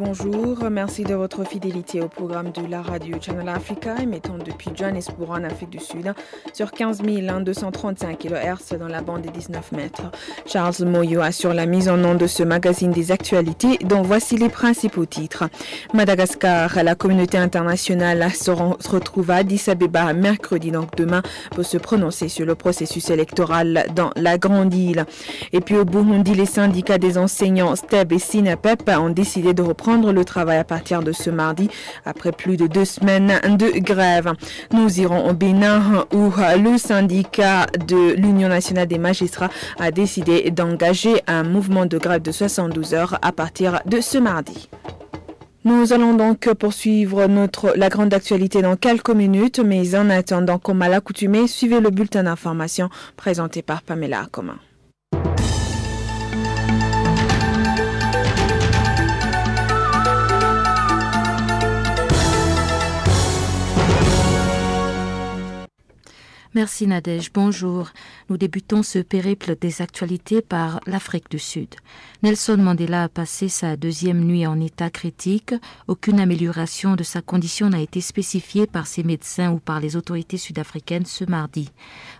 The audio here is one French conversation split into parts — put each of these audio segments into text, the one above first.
Bonjour, merci de votre fidélité au programme de la radio Channel Africa émettant depuis Johannesburg en Afrique du Sud sur 15 235 kHz dans la bande des 19 mètres. Charles Moyo assure la mise en onde de ce magazine des actualités dont voici les principaux titres. Madagascar, la communauté internationale se retrouve à Addis Abeba mercredi donc demain pour se prononcer sur le processus électoral dans la grande île. Et puis au Burundi, les syndicats des enseignants STEB et SINAPEP ont décidé de reprendre le travail à partir de ce mardi après plus de deux semaines de grève. Nous irons au Bénin où le syndicat de l'Union nationale des magistrats a décidé d'engager un mouvement de grève de 72 heures à partir de ce mardi. Nous allons donc poursuivre notre, la grande actualité dans quelques minutes, mais en attendant, comme à l'accoutumée, suivez le bulletin d'information présenté par Pamela Acoma. Merci Nadège, bonjour. Nous débutons ce périple des actualités par l'Afrique du Sud. Nelson Mandela a passé sa deuxième nuit en état critique. Aucune amélioration de sa condition n'a été spécifiée par ses médecins ou par les autorités sud-africaines ce mardi.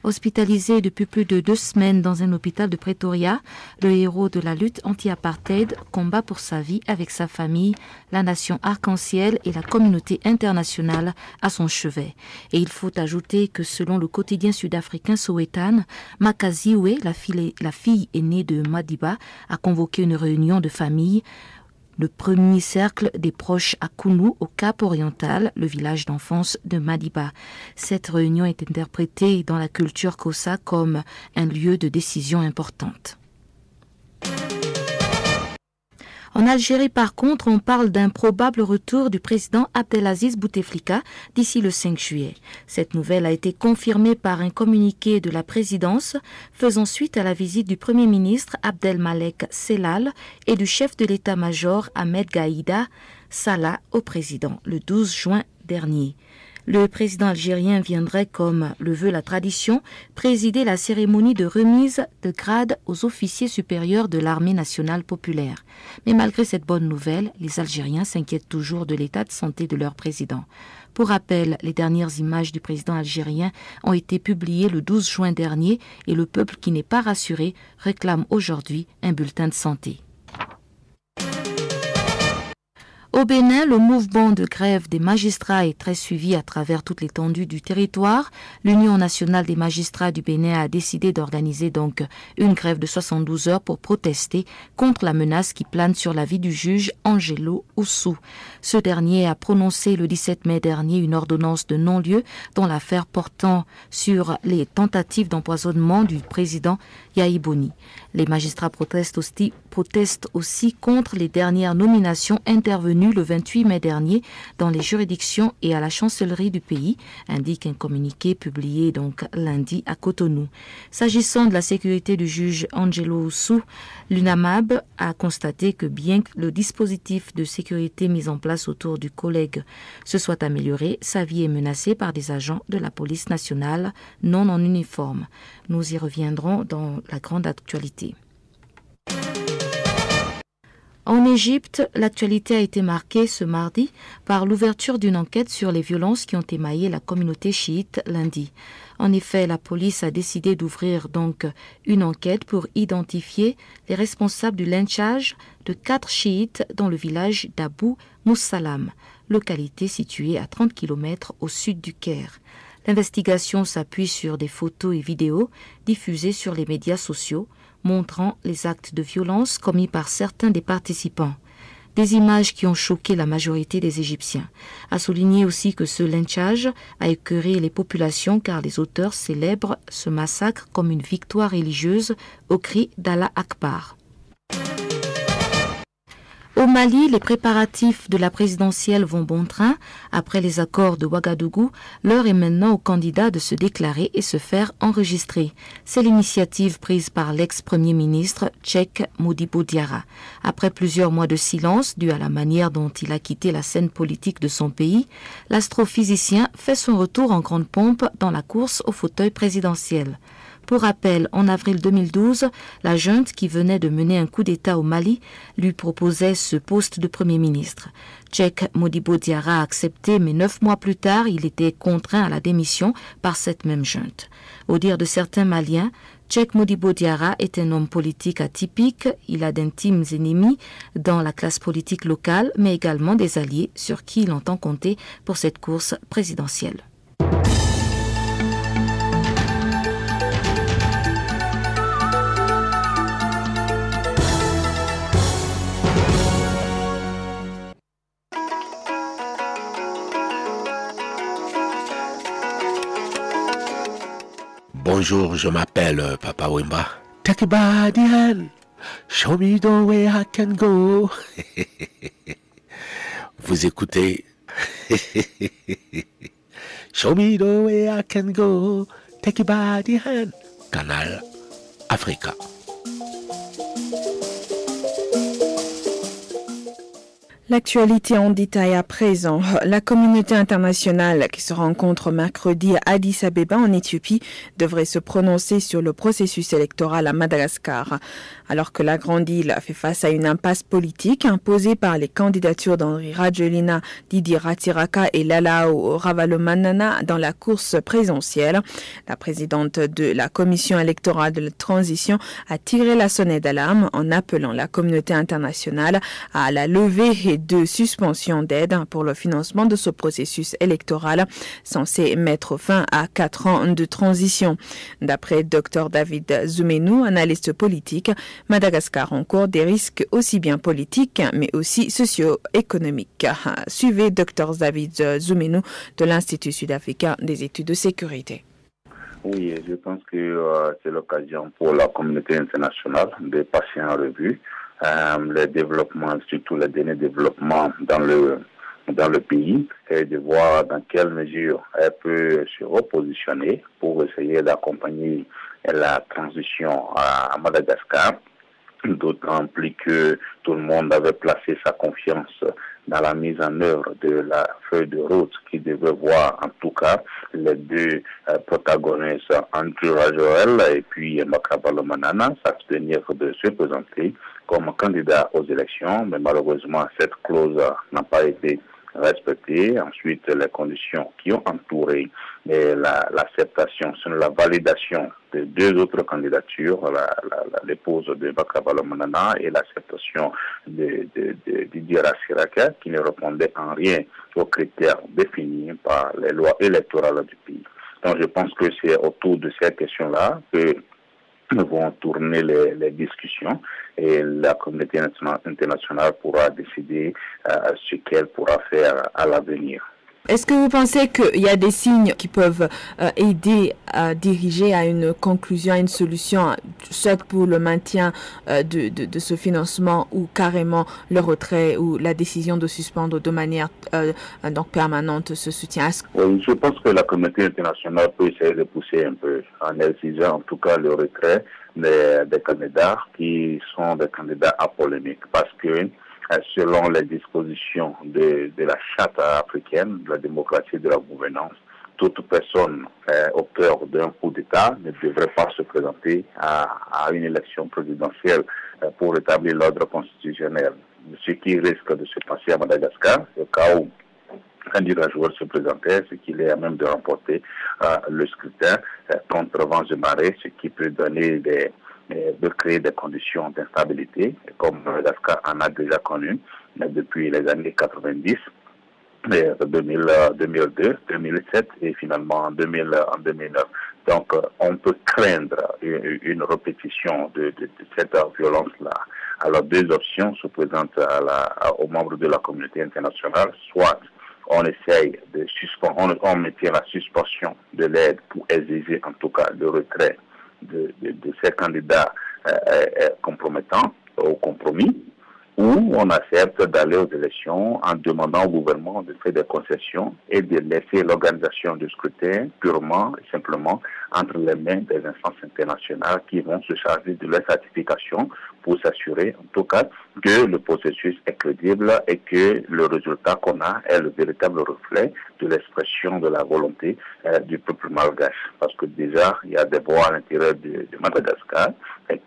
Hospitalisé depuis plus de deux semaines dans un hôpital de Pretoria, le héros de la lutte anti-apartheid combat pour sa vie avec sa famille, la nation arc-en-ciel et la communauté internationale à son chevet. Et il faut ajouter que selon le quotidien sud-africain Sowetan, Makaziwe, la fille, la fille aînée de Madiba, a convoqué une réunion de famille le premier cercle des proches à Kounou, au Cap Oriental, le village d'enfance de Madiba. Cette réunion est interprétée dans la culture Kosa comme un lieu de décision importante. En Algérie, par contre, on parle d'un probable retour du président Abdelaziz Bouteflika d'ici le 5 juillet. Cette nouvelle a été confirmée par un communiqué de la présidence faisant suite à la visite du Premier ministre Abdelmalek Selal et du chef de l'état-major Ahmed Gaïda Salah au président le 12 juin dernier. Le président algérien viendrait, comme le veut la tradition, présider la cérémonie de remise de grade aux officiers supérieurs de l'armée nationale populaire. Mais malgré cette bonne nouvelle, les Algériens s'inquiètent toujours de l'état de santé de leur président. Pour rappel, les dernières images du président algérien ont été publiées le 12 juin dernier et le peuple qui n'est pas rassuré réclame aujourd'hui un bulletin de santé. Au Bénin, le mouvement de grève des magistrats est très suivi à travers toute l'étendue du territoire. L'Union nationale des magistrats du Bénin a décidé d'organiser donc une grève de 72 heures pour protester contre la menace qui plane sur la vie du juge Angelo Oussou. Ce dernier a prononcé le 17 mai dernier une ordonnance de non-lieu dans l'affaire portant sur les tentatives d'empoisonnement du président Les magistrats protestent aussi, contre les dernières nominations intervenues le 28 mai dernier dans les juridictions et à la chancellerie du pays, indique un communiqué publié donc lundi à Cotonou. S'agissant de la sécurité du juge Angelo Sou, l'UNAMAB a constaté que bien que le dispositif de sécurité mis en place autour du collègue se soit amélioré, sa vie est menacée par des agents de la police nationale non en uniforme. Nous y reviendrons dans la grande actualité. En Égypte, l'actualité a été marquée ce mardi par l'ouverture d'une enquête sur les violences qui ont émaillé la communauté chiite lundi. En effet, la police a décidé d'ouvrir donc une enquête pour identifier les responsables du lynchage de quatre chiites dans le village d'Abu Moussalam, localité située à 30 km au sud du Caire. L'investigation s'appuie sur des photos et vidéos diffusées sur les médias sociaux montrant les actes de violence commis par certains des participants. Des images qui ont choqué la majorité des Égyptiens. A souligné aussi que ce lynchage a écœuré les populations car les auteurs célèbrent ce massacre comme une victoire religieuse au cri d'Allah Akbar. Au Mali, les préparatifs de la présidentielle vont bon train. Après les accords de Ouagadougou, l'heure est maintenant aux candidats de se déclarer et se faire enregistrer. C'est l'initiative prise par l'ex-premier ministre tchèque Modibo Diarra. Après plusieurs mois de silence dû à la manière dont il a quitté la scène politique de son pays, l'astrophysicien fait son retour en grande pompe dans la course au fauteuil présidentiel. Pour rappel, en avril 2012, la junte qui venait de mener un coup d'État au Mali lui proposait ce poste de Premier ministre. Tchèque Modibo Diarra a accepté, mais neuf mois plus tard, il était contraint à la démission par cette même junte. Au dire de certains Maliens, Tchèque Modibo Diarra est un homme politique atypique. Il a d'intimes ennemis dans la classe politique locale, mais également des alliés sur qui il entend compter pour cette course présidentielle. Bonjour, je m'appelle euh, Papa Wimba. Take a body hand. Show me the way I can go. Vous écoutez? Show me the way I can go. Take a body hand. Canal Africa. L'actualité en détail à présent. La communauté internationale qui se rencontre mercredi à Addis Abeba en Éthiopie devrait se prononcer sur le processus électoral à Madagascar. Alors que la Grande Île fait face à une impasse politique imposée par les candidatures d'Henri Rajoelina, Didier Ratiraka et Lalao Ravalomanana dans la course présidentielle, la présidente de la commission électorale de la transition a tiré la sonnette d'alarme en appelant la communauté internationale à la levée et de suspension d'aide pour le financement de ce processus électoral censé mettre fin à quatre ans de transition. D'après Dr David Zoumenou, analyste politique, Madagascar encourt des risques aussi bien politiques mais aussi socio-économiques. Suivez Dr David Zoumenou de l'Institut sud-africain des études de sécurité. Oui, je pense que euh, c'est l'occasion pour la communauté internationale de passer en revue euh, les développements, surtout les derniers développements dans le dans le pays et de voir dans quelle mesure elle peut se repositionner pour essayer d'accompagner la transition à Madagascar d'autant plus que tout le monde avait placé sa confiance dans la mise en œuvre de la feuille de route qui devait voir en tout cas les deux euh, protagonistes, Andrew Rajoel et puis Makabalo Manana, s'abstenir de se présenter comme candidat aux élections, mais malheureusement cette clause n'a pas été respectée. Ensuite, les conditions qui ont entouré l'acceptation, la, la validation de deux autres candidatures, l'épouse de Bakabalo Manana et l'acceptation de, de, Didier Siraka, qui ne répondait en rien aux critères définis par les lois électorales du pays. Donc je pense que c'est autour de ces questions-là que vont tourner les, les, discussions et la communauté internationale pourra décider euh, ce qu'elle pourra faire à l'avenir. Est-ce que vous pensez qu'il y a des signes qui peuvent euh, aider à diriger à une conclusion, à une solution, soit pour le maintien euh, de, de, de, ce financement ou carrément le retrait ou la décision de suspendre de manière euh, donc permanente ce soutien? Oui, je pense que la communauté internationale peut essayer de pousser un peu en exigeant en tout cas le retrait des, des candidats qui sont des candidats apolémiques parce que selon les dispositions de, la charte africaine de la démocratie et de la gouvernance, toute personne euh, au d'un coup d'État ne devrait pas se présenter à, à une élection présidentielle euh, pour établir l'ordre constitutionnel. Ce qui risque de se passer à Madagascar, au cas où un joueur se présentait, c'est qu'il est à même de remporter euh, le scrutin contre vents de marée, ce qui peut donner des, de créer des conditions d'instabilité, comme Madagascar en a déjà connu depuis les années 90. 2000, 2002, 2007 et finalement en, 2000, en 2009. Donc, on peut craindre une, répétition de, cette violence-là. Alors, deux options se présentent aux membres de la communauté internationale. Soit on essaye de suspendre, on, on la suspension de l'aide pour exiger en tout cas le retrait de, ces candidats euh, euh, compromettants au compromis, ou on accepte d'aller aux élections en demandant au gouvernement de faire des concessions et de laisser l'organisation du scrutin purement et simplement entre les mains des instances internationales qui vont se charger de la certification pour s'assurer, en tout cas, que le processus est crédible et que le résultat qu'on a est le véritable reflet de l'expression de la volonté euh, du peuple malgache. Parce que déjà, il y a des voix à l'intérieur de, Madagascar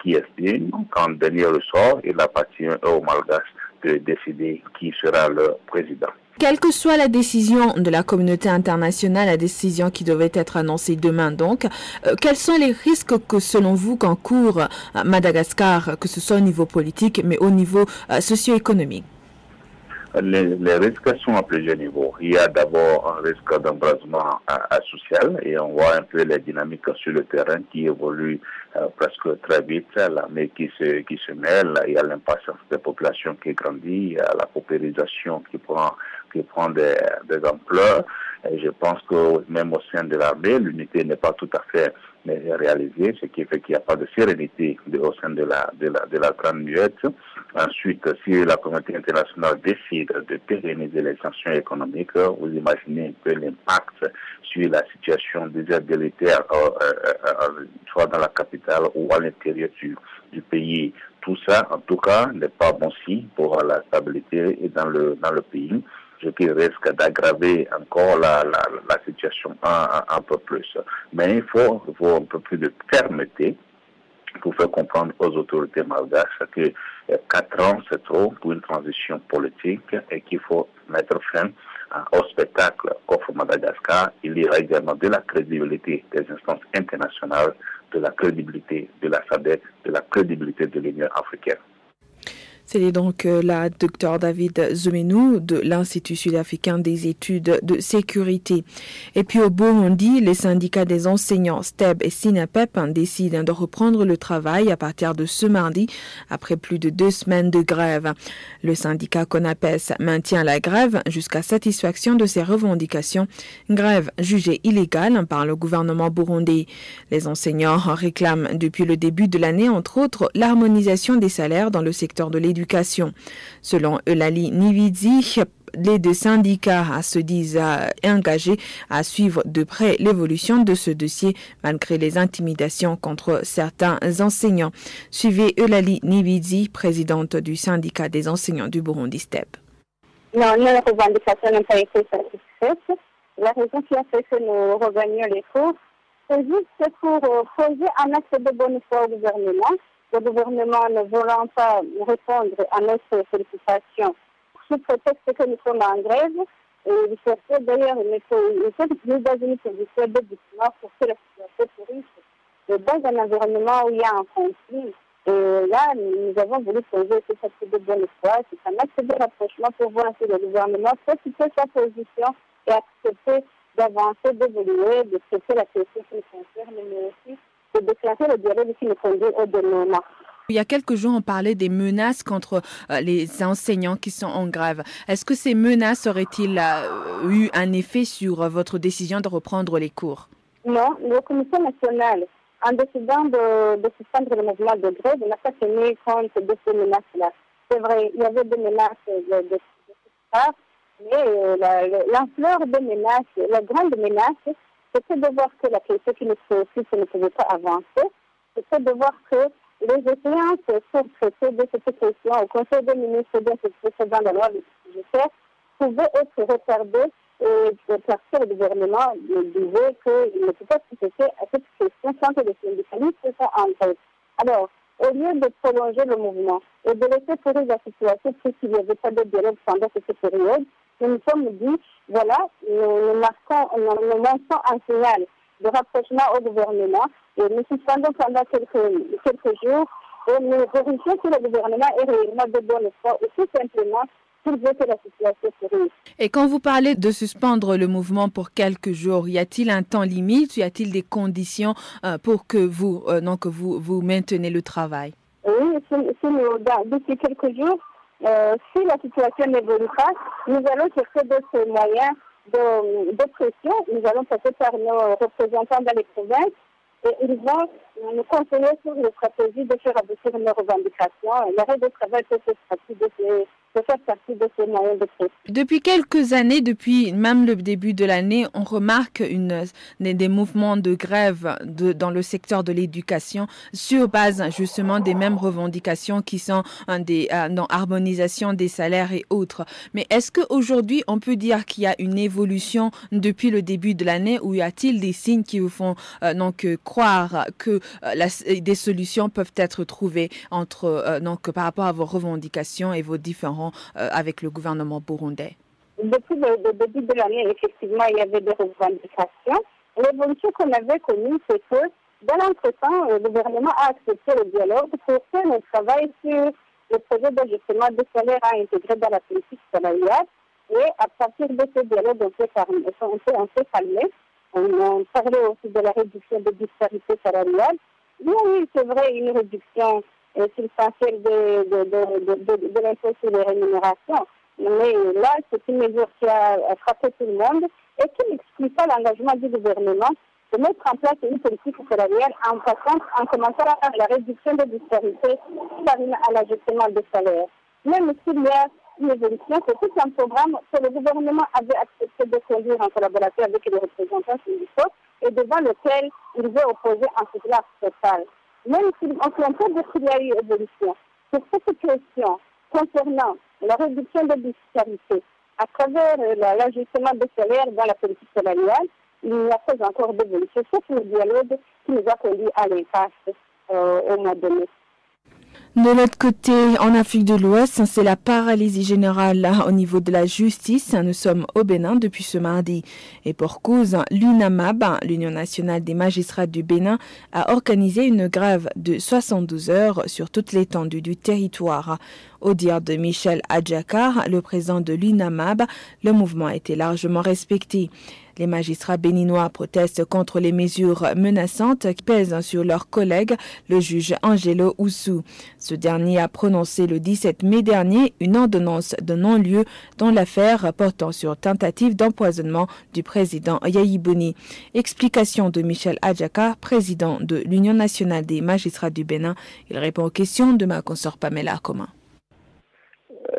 qui estiment qu'en dernier ressort, il appartient aux malgaches de décider qui sera le président. Quelle que soit la décision de la communauté internationale, la décision qui devait être annoncée demain donc, euh, quels sont les risques que selon vous qu'encourt Madagascar, que ce soit au niveau politique mais au niveau euh, socio-économique? Les, risques sont à plusieurs niveaux. Il y a d'abord un risque d'embrasement social et on voit un peu les dynamiques sur le terrain qui évoluent euh, presque très vite. L'armée qui se, qui se mêle, il y a l'impatience des populations qui grandit, il y a la paupérisation qui prend, qui prend des, ampleurs. Et je pense que même au sein de l'armée, l'unité n'est pas tout à fait réalisée, ce qui fait qu'il n'y a pas de sérénité au sein de la, de la, de la grande muette. Ensuite, si la communauté internationale décide de pérenniser les sanctions économiques, vous imaginez un peu l'impact sur la situation déjà délétère, euh, euh, euh, soit dans la capitale ou à l'intérieur du, pays. Tout ça, en tout cas, n'est pas bon signe pour la stabilité dans le pays ce qui risque d'aggraver encore la, la, la situation un, peu plus. Mais il faut, un peu plus de fermeté pour faire comprendre aux autorités malgaches que quatre ans, c'est trop pour une transition politique et qu'il faut mettre fin au spectacle qu'offre Madagascar. Il y aura également de la crédibilité des instances internationales, de la crédibilité de la SADC, de la crédibilité de l'Union africaine. C'est donc euh, la docteur David Zoumenou de l'Institut sud-africain des études de sécurité. Et puis au Burundi, les syndicats des enseignants STEB et SINAPEP décident de reprendre le travail à partir de ce mardi après plus de deux semaines de grève. Le syndicat CONAPES maintient la grève jusqu'à satisfaction de ses revendications, grève jugée illégale par le gouvernement burundais. Les enseignants réclament depuis le début de l'année, entre autres, l'harmonisation des salaires dans le secteur de l'éducation Selon Eulali Nividzi, les deux syndicats se disent engagés à suivre de près l'évolution de ce dossier malgré les intimidations contre certains enseignants. Suivez Eulali Nividzi, présidente du syndicat des enseignants du Burundi STEP. Non, nos revendications n'ont pas été satisfaites. La raison qui a fait que nous revenions les cours, c'est juste pour poser un acte de bonne foi au gouvernement le gouvernement ne voulant pas répondre à notre sollicitation sous prétexte que nous sommes en grève, et il cherchait d'ailleurs une, une dans une position de doucement pour que la situation pourrisse dans un environnement où il y a un conflit. Et là, nous avons voulu poser ce acte de bonne foi, c'est un acte de rapprochement pour voir si le gouvernement peut quitter sa position et accepter d'avancer, d'évoluer, de traiter la question qui concerne, mais aussi il y a quelques jours, on parlait des menaces contre euh, les enseignants qui sont en grève. Est-ce que ces menaces auraient-ils euh, eu un effet sur euh, votre décision de reprendre les cours? Non, la Commission nationale, en décidant de, suspendre le mouvement de grève, n'a pas tenu compte de ces menaces-là. C'est vrai, il y avait des menaces de, de, mais l'ampleur des menaces, la grande menace, c'était de voir que la question qui nous préoccupe ne pouvait pas avancer. C'était de voir que les étudiants pour traiter de cette question au Conseil des ministres de précédent de la loi budgétaire pouvaient être retardés et parce que le gouvernement disait qu'il ne peut pas traiter à cette question sans que les syndicalistes soient en tête. Alors, au lieu de prolonger le mouvement et de laisser courir la situation puisqu'il n'y avait pas de dialogue pendant cette période, nous nous sommes dit, voilà, nous, marquons, nous, lançons un signal de rapprochement au gouvernement. Et nous suspendons pendant quelques, quelques jours et nous vérifions que le gouvernement est réellement de bonne foi ou tout simplement qu'il veut que la situation se Et quand vous parlez de suspendre le mouvement pour quelques jours, y a-t-il un temps limite? Y a-t-il des conditions euh, pour que vous, euh, non, que vous, vous maintenez le travail? Oui, d'ici quelques jours, euh, si la situation n'évolue pas, nous allons chercher d'autres moyens de, de, pression. Nous allons passer par nos représentants dans les provinces et ils vont nous conseiller sur les stratégies de faire aboutir nos revendications. L'arrêt de travail peut depuis quelques années, depuis même le début de l'année, on remarque une, des, mouvements de grève de, dans le secteur de l'éducation sur base justement des mêmes revendications qui sont des, euh, dans harmonisation des salaires et autres. Mais est-ce qu'aujourd'hui, on peut dire qu'il y a une évolution depuis le début de l'année ou y a-t-il des signes qui vous font euh, donc croire que euh, des solutions peuvent être trouvées entre donc par rapport à vos revendications et vos différents avec le gouvernement burundais Depuis le, début de l'année, effectivement, il y avait des revendications. L'évolution qu'on avait connue, c'est que dans l'entretemps, le gouvernement a accepté le dialogue pour faire le travail sur le projet d'ajustement des salaires à intégrer dans la politique salariale. Et à partir de ce dialogue, on s'est calmé. On, parlait aussi de la réduction des disparités salariales. Oui, c'est vrai, une réduction substantielle de, de, de, de l'impôt sur les rémunérations. Mais là, c'est une mesure qui a frappé tout le monde et qui n'exclut pas l'engagement du gouvernement de mettre en place une politique salariale en passant, en commençant par la réduction des disparités par à l'ajustement des salaires. Même s'il y a une évolution, c'est tout un programme que le gouvernement avait accepté de conduire en collaboration avec les représentants syndicaux et devant lequel il veut opposer un soutenance total. Même si on peut dire qu'il y a eu évolution, pour cette question concernant la réduction des disparités à travers l'ajustement des salaires dans la politique salariale, il n'y a pas encore d'évolution, sauf le dialogue qui nous a conduit à l'impasse euh, au mois de mai. De l'autre côté, en Afrique de l'Ouest, c'est la paralysie générale au niveau de la justice. Nous sommes au Bénin depuis ce mardi. Et pour cause, l'UNAMAB, l'Union nationale des magistrats du Bénin, a organisé une grève de 72 heures sur toute l'étendue du territoire. Au dire de Michel Adjakar, le président de l'UNAMAB, le mouvement a été largement respecté. Les magistrats béninois protestent contre les mesures menaçantes qui pèsent sur leur collègue, le juge Angelo Oussou. Ce dernier a prononcé le 17 mai dernier une ordonnance de non-lieu dans l'affaire portant sur tentative d'empoisonnement du président Yahibouni. Explication de Michel Adjaka, président de l'Union nationale des magistrats du Bénin. Il répond aux questions de ma consort Pamela Commun.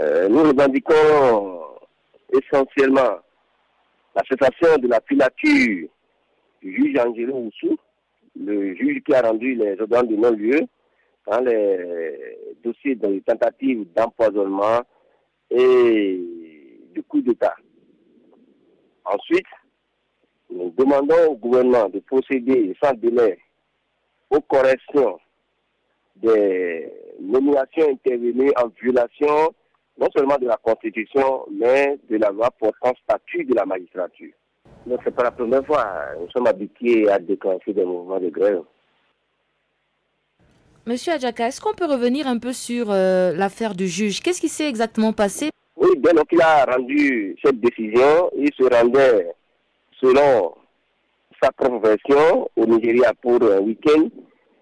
Euh, nous revendiquons essentiellement la cessation de la filature du juge Angelo Oussou, le juge qui a rendu les ordres de non-lieu dans les dossiers de tentatives d'empoisonnement et de coup d'État. Ensuite, nous demandons au gouvernement de procéder sans délai aux corrections des nominations intervenues en violation non seulement de la Constitution, mais de la loi portant statut de la magistrature. Donc c'est pas la première fois. Nous sommes habitués à déclencher des mouvements de grève. Monsieur Adjaka, est-ce qu'on peut revenir un peu sur euh, l'affaire du juge? Qu'est-ce qui s'est exactement passé? Oui, bien donc il a rendu cette décision. Il se rendait, selon sa propre version, au Nigeria pour un week-end.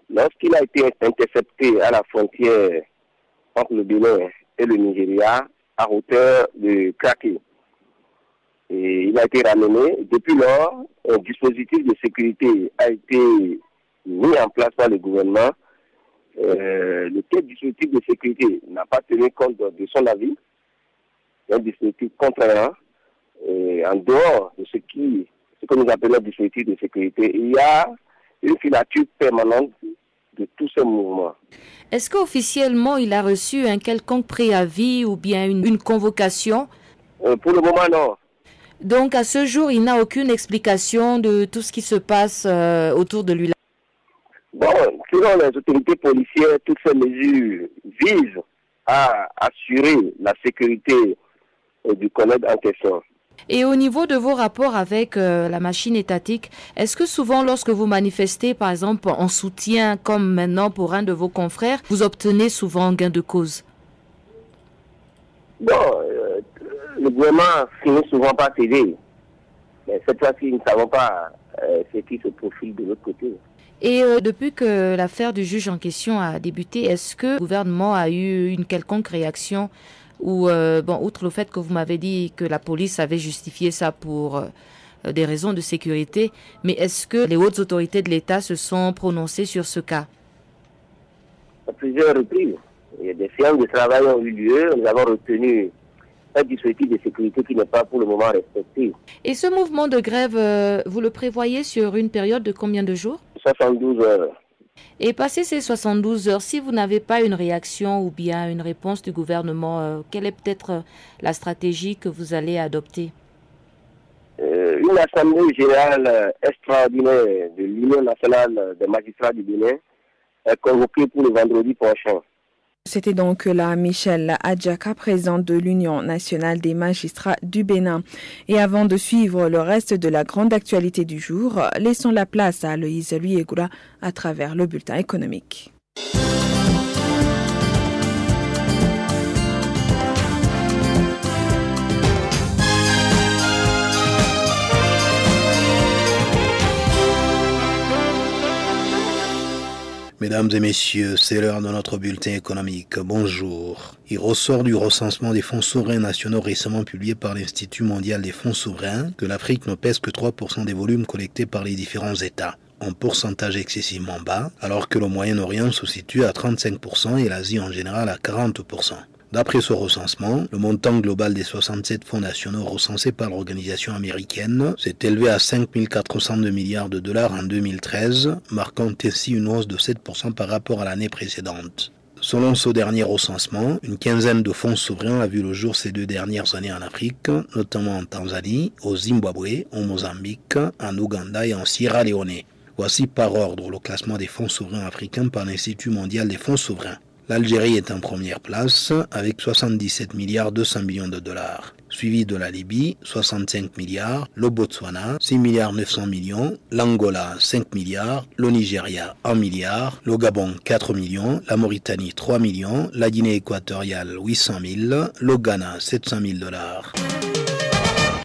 Lorsqu'il a été intercepté à la frontière entre le Bénin et le Nigeria à hauteur de Krake. Et il a été ramené. Depuis lors, un dispositif de sécurité a été mis en place par le gouvernement. Euh, le dispositif de sécurité n'a pas tenu compte de son avis. Un dispositif contraire. en dehors de ce qui, ce que nous appelons dispositif de sécurité, il y a une filature permanente de tous ces mouvements. Est-ce qu'officiellement il a reçu un quelconque préavis ou bien une, convocation? Euh, Pour le moment, non. Donc à ce jour, il n'a aucune explication de tout ce qui se passe euh, autour de lui. Bon, selon les autorités policières, toutes ces mesures visent à assurer la sécurité euh, du collègue en question. Et au niveau de vos rapports avec euh, la machine étatique, est-ce que souvent lorsque vous manifestez, par exemple, en soutien, comme maintenant pour un de vos confrères, vous obtenez souvent gain de cause? Bon, euh, le gouvernement finit souvent par céder. Mais cette fois-ci, nous ne savons pas euh, ce qui se profile de l'autre côté. Et depuis que l'affaire du juge en question a débuté, est-ce que le gouvernement a eu une quelconque réaction ou, euh, bon, outre le fait que vous m'avez dit que la police avait justifié ça pour euh, des raisons de sécurité, mais est-ce que les hautes autorités de l'État se sont prononcées sur ce cas? À plusieurs reprises. des séances de travail ont eu lieu. Nous avons retenu un dispositif de sécurité qui n'est pas pour le moment respecté. Et ce mouvement de grève, euh, vous le prévoyez sur une période de combien de jours? 72 heures. Et passé ces 72 heures, si vous n'avez pas une réaction ou bien une réponse du gouvernement, euh, quelle est peut-être la stratégie que vous allez adopter? Euh, Une assemblée générale extraordinaire de l'Union nationale des magistrats du Bénin est convoquée pour le vendredi prochain. C'était donc la Michel Adjaka, présidente de l'Union nationale des magistrats du Bénin. Et avant de suivre le reste de la grande actualité du jour, laissons la place à Aloïse Luyegoula à travers le bulletin économique. Mesdames et messieurs, c'est l'heure de notre bulletin économique. Bonjour. Il ressort du recensement des fonds souverains nationaux récemment publié par l'Institut mondial des fonds souverains que l'Afrique ne pèse que 3% des volumes collectés par les différents États un pourcentage excessivement bas, alors que le Moyen-Orient se situe à 35% et l'Asie en général à 40%. D'après ce recensement, le montant global des 67 fonds nationaux recensés par l'organisation américaine s'est élevé à 5 402 milliards de dollars en 2013, marquant ainsi une hausse de 7% par rapport à l'année précédente. Selon ce dernier recensement, une quinzaine de fonds souverains a vu le jour ces deux dernières années en Afrique, notamment en Tanzanie, au Zimbabwe, au Mozambique, en Ouganda et en Sierra Leone. Voici par ordre le classement des fonds souverains africains par l'Institut mondial des fonds souverains. L'Algérie est en première place avec 77 milliards 200 millions de dollars, suivi de la Libye 65 milliards, le Botswana 6 milliards 900 millions, l'Angola 5 milliards, le Nigeria 1 milliard, le Gabon 4 millions, la Mauritanie 3 millions, la Guinée équatoriale 800 000, le Ghana 700 000 dollars.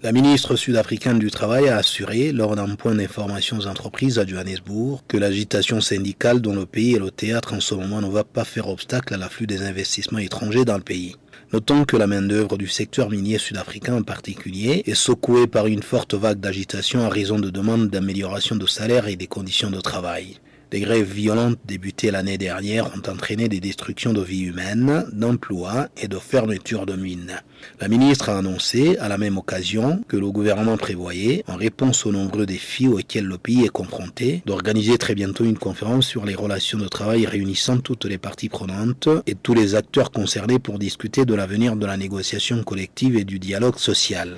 La ministre sud-africaine du Travail a assuré, lors d'un point d'information aux entreprises à Johannesburg, que l'agitation syndicale dont le pays est le théâtre en ce moment ne va pas faire obstacle à l'afflux des investissements étrangers dans le pays. Notons que la main-d'œuvre du secteur minier sud-africain en particulier est secouée par une forte vague d'agitation à raison de demandes d'amélioration de salaire et des conditions de travail. Des grèves violentes débutées l'année dernière ont entraîné des destructions de vies humaines, d'emplois et de fermetures de mines. La ministre a annoncé à la même occasion que le gouvernement prévoyait, en réponse aux nombreux défis auxquels le pays est confronté, d'organiser très bientôt une conférence sur les relations de travail réunissant toutes les parties prenantes et tous les acteurs concernés pour discuter de l'avenir de la négociation collective et du dialogue social.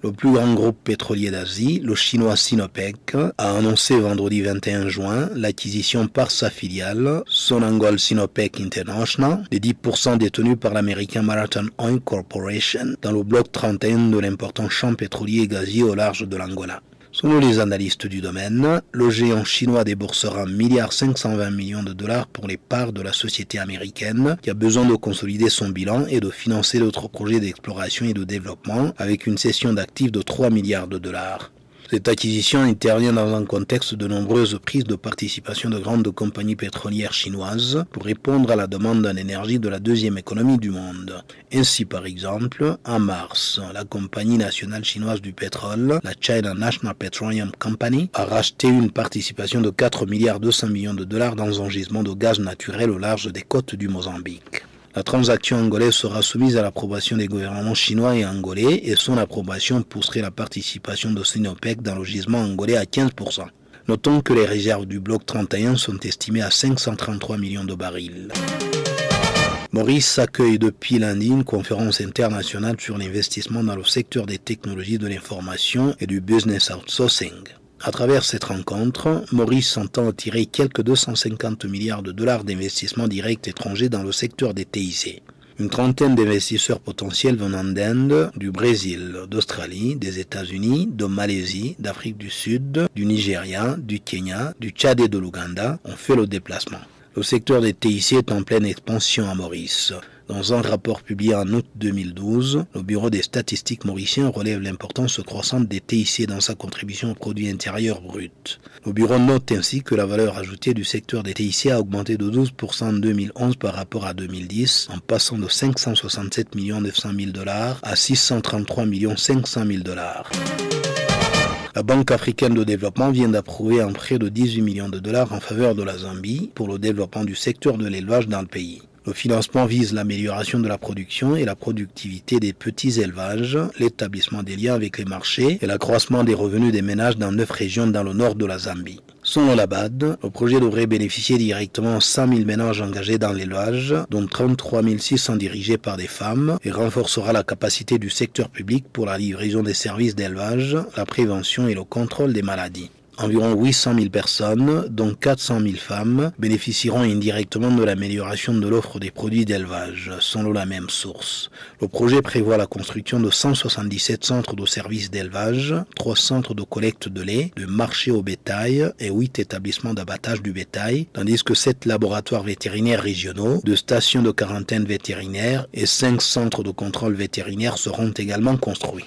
Le plus grand groupe pétrolier d'Asie, le chinois Sinopec, a annoncé vendredi 21 juin l'acquisition par sa filiale, Sonangol Sinopec International, des 10% détenus par l'américain Marathon Oil Corporation dans le bloc 31 de l'important champ pétrolier gazier au large de l'Angola. Selon les analystes du domaine, le géant chinois déboursera 1,520 millions de dollars pour les parts de la société américaine qui a besoin de consolider son bilan et de financer d'autres projets d'exploration et de développement avec une cession d'actifs de 3 milliards de dollars. Cette acquisition intervient dans un contexte de nombreuses prises de participation de grandes compagnies pétrolières chinoises pour répondre à la demande en énergie de la deuxième économie du monde. Ainsi, par exemple, en mars, la compagnie nationale chinoise du pétrole, la China National Petroleum Company, a racheté une participation de 4 milliards 200 millions de dollars dans un gisement de gaz naturel au large des côtes du Mozambique. La transaction angolaise sera soumise à l'approbation des gouvernements chinois et angolais et son approbation pousserait la participation de Sinopec dans le gisement angolais à 15%. Notons que les réserves du bloc 31 sont estimées à 533 millions de barils. Maurice accueille depuis lundi une conférence internationale sur l'investissement dans le secteur des technologies de l'information et du business outsourcing. À travers cette rencontre, Maurice entend attirer quelques 250 milliards de dollars d'investissements directs étrangers dans le secteur des TIC. Une trentaine d'investisseurs potentiels venant d'Inde, du Brésil, d'Australie, des États-Unis, de Malaisie, d'Afrique du Sud, du Nigeria, du Kenya, du Tchad et de l'Ouganda ont fait le déplacement. Le secteur des TIC est en pleine expansion à Maurice. Dans un rapport publié en août 2012, le Bureau des statistiques mauricien relève l'importance croissante des TIC dans sa contribution au produit intérieur brut. Le Bureau note ainsi que la valeur ajoutée du secteur des TIC a augmenté de 12% en 2011 par rapport à 2010, en passant de 567 900 000 dollars à 633 500 000 dollars. La Banque africaine de développement vient d'approuver un prêt de 18 millions de dollars en faveur de la Zambie pour le développement du secteur de l'élevage dans le pays. Le financement vise l'amélioration de la production et la productivité des petits élevages, l'établissement des liens avec les marchés et l'accroissement des revenus des ménages dans neuf régions dans le nord de la Zambie. Selon la BAD, le projet devrait bénéficier directement 100 000 ménages engagés dans l'élevage, dont 33 600 dirigés par des femmes, et renforcera la capacité du secteur public pour la livraison des services d'élevage, la prévention et le contrôle des maladies. Environ 800 000 personnes, dont 400 000 femmes, bénéficieront indirectement de l'amélioration de l'offre des produits d'élevage, selon la même source. Le projet prévoit la construction de 177 centres de services d'élevage, 3 centres de collecte de lait, de marché au bétail et 8 établissements d'abattage du bétail, tandis que 7 laboratoires vétérinaires régionaux, de stations de quarantaine vétérinaire et 5 centres de contrôle vétérinaire seront également construits.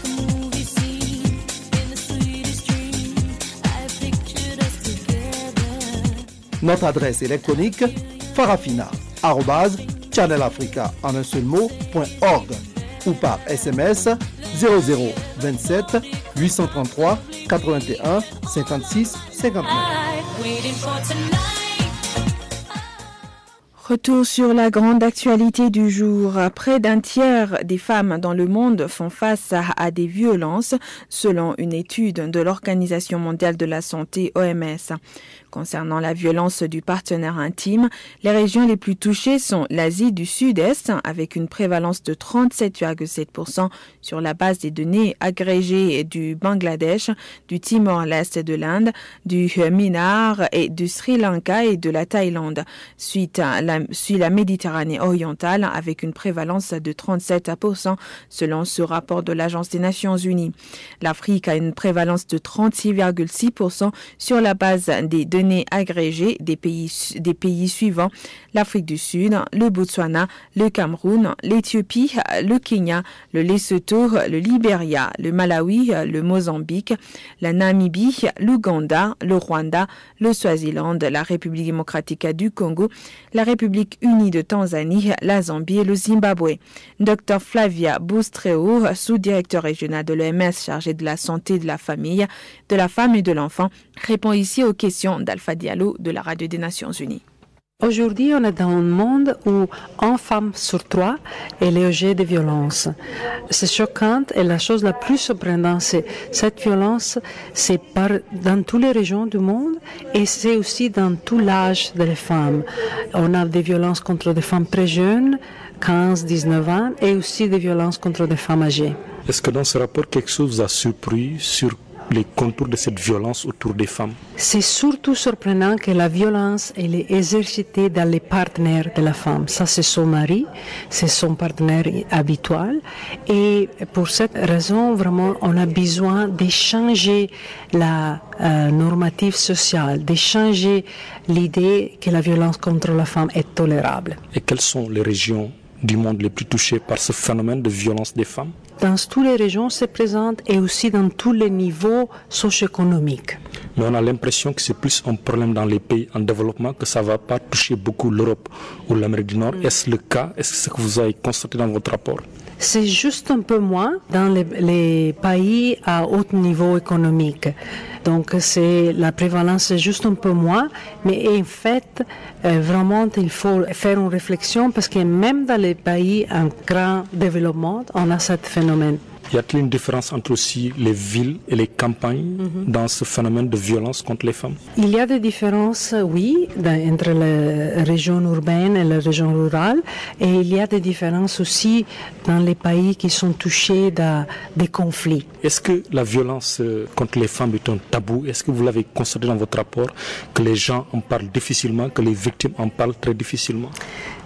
Notre adresse électronique farafina.channelafrica en un seul ou par SMS 0027 833 81 56 59. Retour sur la grande actualité du jour. Près d'un tiers des femmes dans le monde font face à, des violences, selon une étude de l'Organisation mondiale de la santé OMS. Concernant la violence du partenaire intime, les régions les plus touchées sont l'Asie du Sud-Est, avec une prévalence de 37,7% sur la base des données agrégées du Bangladesh, du Timor-Leste de l'Inde, du Minar et du Sri Lanka et de la Thaïlande. Suite à la, la Méditerranée orientale, avec une prévalence de 37% selon ce rapport de l'Agence des Nations Unies. L'Afrique a une prévalence de 36,6% sur la base des données agrégées des pays, des pays suivants l'Afrique du Sud, le Botswana, le Cameroun, l'Éthiopie, le Kenya, le Lesotho, le Libéria, le Malawi, le Mozambique, la Namibie, l'Ouganda, le Rwanda, le Swaziland, la République démocratique du Congo, la République unie de Tanzanie, la Zambie et le Zimbabwe. Dr Flavia Boustreo, sous-directeur régional de l'OMS chargé de la santé de la famille, de la femme et de l'enfant, répond ici aux questions d'Alpha Diallo de la Radio des Nations Unies. Aujourd'hui, on est dans un monde où une femme sur trois est l'objet de violence. C'est choquant et la chose la plus surprenante, c'est cette violence, c'est dans toutes les régions du monde et c'est aussi dans tout l'âge des femmes. On a des violences contre des femmes très jeunes, 15, 19 ans, et aussi des violences contre des femmes âgées. Est-ce que dans ce rapport, quelque chose vous a surpris sur les contours de cette violence autour des femmes C'est surtout surprenant que la violence elle est exercée dans les partenaires de la femme. Ça, c'est son mari, c'est son partenaire habituel. Et pour cette raison, vraiment, on a besoin de changer la euh, normative sociale, de changer l'idée que la violence contre la femme est tolérable. Et quelles sont les régions du monde les plus touchées par ce phénomène de violence des femmes? Dans toutes les régions se présente et aussi dans tous les niveaux socio-économiques. Mais on a l'impression que c'est plus un problème dans les pays en développement, que ça ne va pas toucher beaucoup l'Europe ou l'Amérique du Nord. Est-ce le cas? Est-ce que c'est ce que vous avez constaté dans votre rapport? C'est juste un peu moins dans les, pays à haut niveau économique. Donc c'est la prévalence est juste un peu moins, mais en fait euh, vraiment il faut faire une réflexion parce que même dans les pays en grand développement, on a ce phénomène. Y a-t-il une différence entre aussi les villes et les campagnes Mhm. dans ce phénomène de violence contre les femmes? Il y a des différences, oui, dans- entre les régions urbaines et les régions rurales, et il y a des différences aussi dans les pays qui sont touchés de, des conflits. Est-ce que la violence euh, contre les femmes est un tabou? Est-ce que vous l'avez constaté dans votre rapport que les gens en parlent difficilement, que les victimes en parlent très difficilement?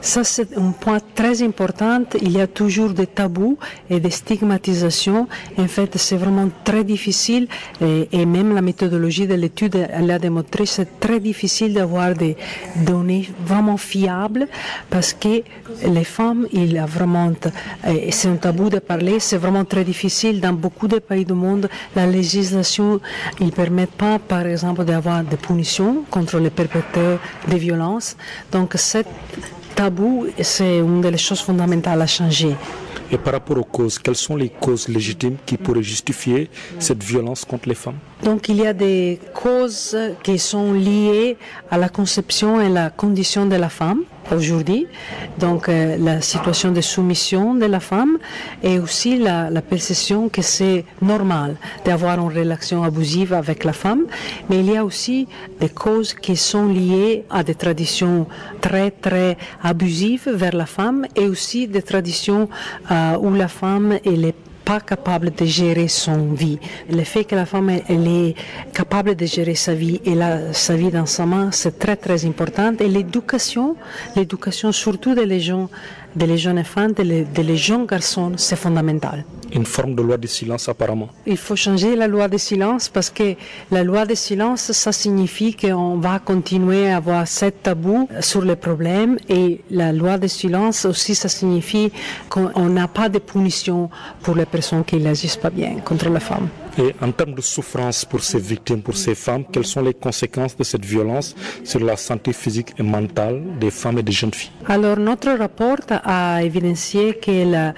Ça, c'est un point très important. Il y a toujours des tabous et des stigmatisations. En fait, c'est vraiment très difficile et, même la méthodologie de l'étude elle a démontré c'est très difficile d'avoir des données vraiment fiables parce que les femmes, il a vraiment, c'est un tabou de parler, c'est vraiment très difficile. Dans beaucoup de pays du monde, la législation, ne permet pas, par exemple, d'avoir des punitions contre les perpétrateurs de violences. Donc, cette tabou, c'est une des choses fondamentales à changer. Et par rapport aux causes, quelles sont les causes légitimes qui pourraient justifier cette violence contre les femmes? Donc il y a des causes qui sont liées à la conception et la condition de la femme aujourd'hui. Donc euh, la situation de soumission de la femme et aussi la, perception que c'est normal d'avoir une relation abusive avec la femme. Mais il y a aussi des causes qui sont liées à des traditions très très abusives vers la femme et aussi des traditions euh, où la femme elle est pas capable de gérer son vie. Le fait que la femme elle est capable de gérer sa vie et la, sa vie dans sa main, c'est très très important. Et l'éducation, l'éducation surtout des les gens, de les jeunes enfants, de les, de les jeunes garçons, c'est fondamental. Une forme de loi de silence apparemment. Il faut changer la loi de silence parce que la loi de silence, ça signifie qu'on va continuer à avoir ce tabou sur les problèmes et la loi de silence aussi, ça signifie qu'on n'a pas de punition pour les personnes qui n'agissent pas bien contre la femme. Et en termes de souffrance pour ces victimes, pour ces femmes, quelles sont les conséquences de cette violence sur la santé physique et mentale des femmes et des jeunes filles? Alors, notre rapport a évidencié que euh,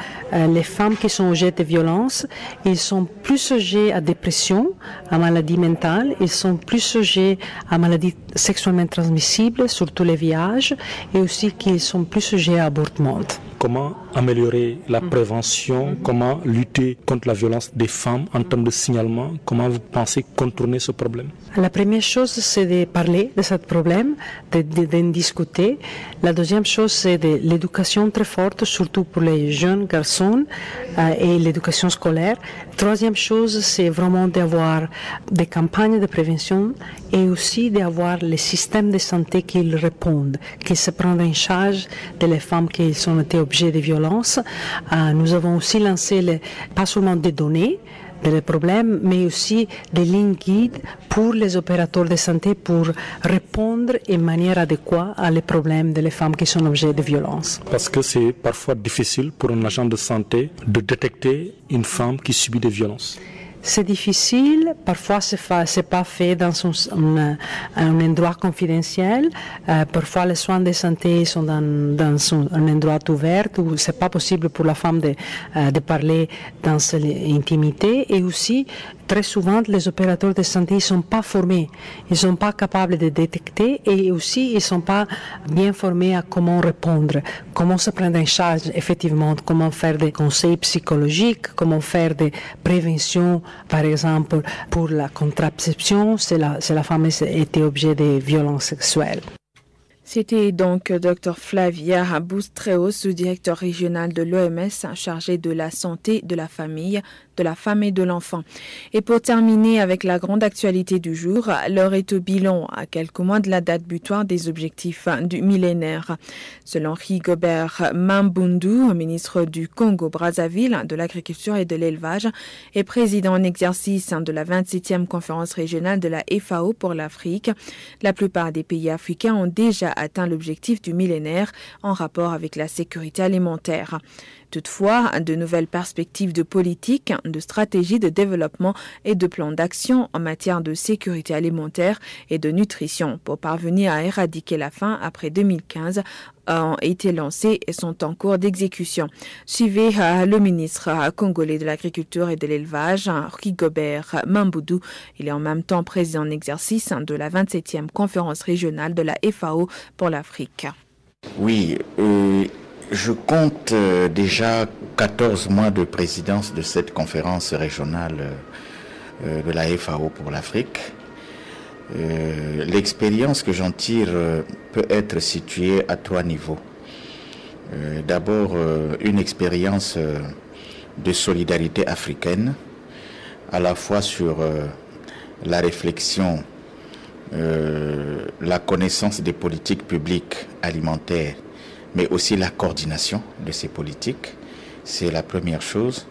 les femmes qui sont objets de violence, ils sont plus sujets à dépression, à maladie mentale, ils sont plus sujets à maladies sexuellement transmissibles, surtout les VIH, et aussi qu'ils sont plus sujets à avortement. Comment améliorer la prévention Comment lutter contre la violence des femmes en termes de signalement Comment vous pensez contourner ce problème? La première chose, c'est de parler de ce problème, de, de, d'en discuter. La deuxième chose, c'est de l'éducation très forte, surtout pour les jeunes garçons euh, et l'éducation scolaire. Troisième chose, c'est vraiment d'avoir des campagnes de prévention et aussi d'avoir les systèmes de santé qui répondent, qui se prennent en charge de les femmes qui ont été objets de violence. Euh, nous avons aussi lancé les, pas seulement des données, des problèmes, mais aussi des lignes guides pour les opérateurs de santé pour répondre de manière adéquate à les problèmes des femmes qui sont objets de violence. Parce que c'est parfois difficile pour un agent de santé de détecter une femme qui subit des violences. C'est difficile, parfois c'est n'est pas fait dans un, endroit confidentiel, euh, parfois les soins de santé sont dans, un endroit ouvert où c'est pas possible pour la femme de, euh, de parler dans l'intimité et aussi très souvent les opérateurs de santé ne sont pas formés, ils ne sont pas capables de détecter et aussi ils ne sont pas bien formés à comment répondre, comment se prendre en charge effectivement, comment faire des conseils psychologiques, comment faire des préventions par exemple, pour la contraception, c'est la, la femme était objet de violences sexuelles. C'était donc Dr Flavia Boustreau, sous-directeur régional de l'OMS chargé de la santé de la famille, de la femme et de l'enfant. Et pour terminer avec la grande actualité du jour, l'heure est au bilan à quelques mois de la date butoir des objectifs du millénaire. Selon Rigobert Mambundu, ministre du Congo-Brazzaville de l'agriculture et de l'élevage et président en exercice de la 27e conférence régionale de la FAO pour l'Afrique, la plupart des pays africains ont déjà atteint l'objectif du millénaire en rapport avec la sécurité alimentaire. Toutefois, de nouvelles perspectives de politique, de stratégie de développement et de plans d'action en matière de sécurité alimentaire et de nutrition pour parvenir à éradiquer la faim après 2015 ont été lancés et sont en cours d'exécution. Suivez le ministre congolais de l'agriculture et de l'élevage, Rigobert Mamboudou. Il est en même temps président en exercice de la 27e conférence régionale de la FAO pour l'Afrique. Oui, euh, je compte déjà 14 mois de présidence de cette conférence régionale euh, de la FAO pour l'Afrique, euh, l'expérience que j'en tire euh, peut être située à trois niveaux. D'abord, une expérience de solidarité africaine, à la fois sur la réflexion, la connaissance des politiques publiques alimentaires, mais aussi la coordination de ces politiques. C'est la première chose.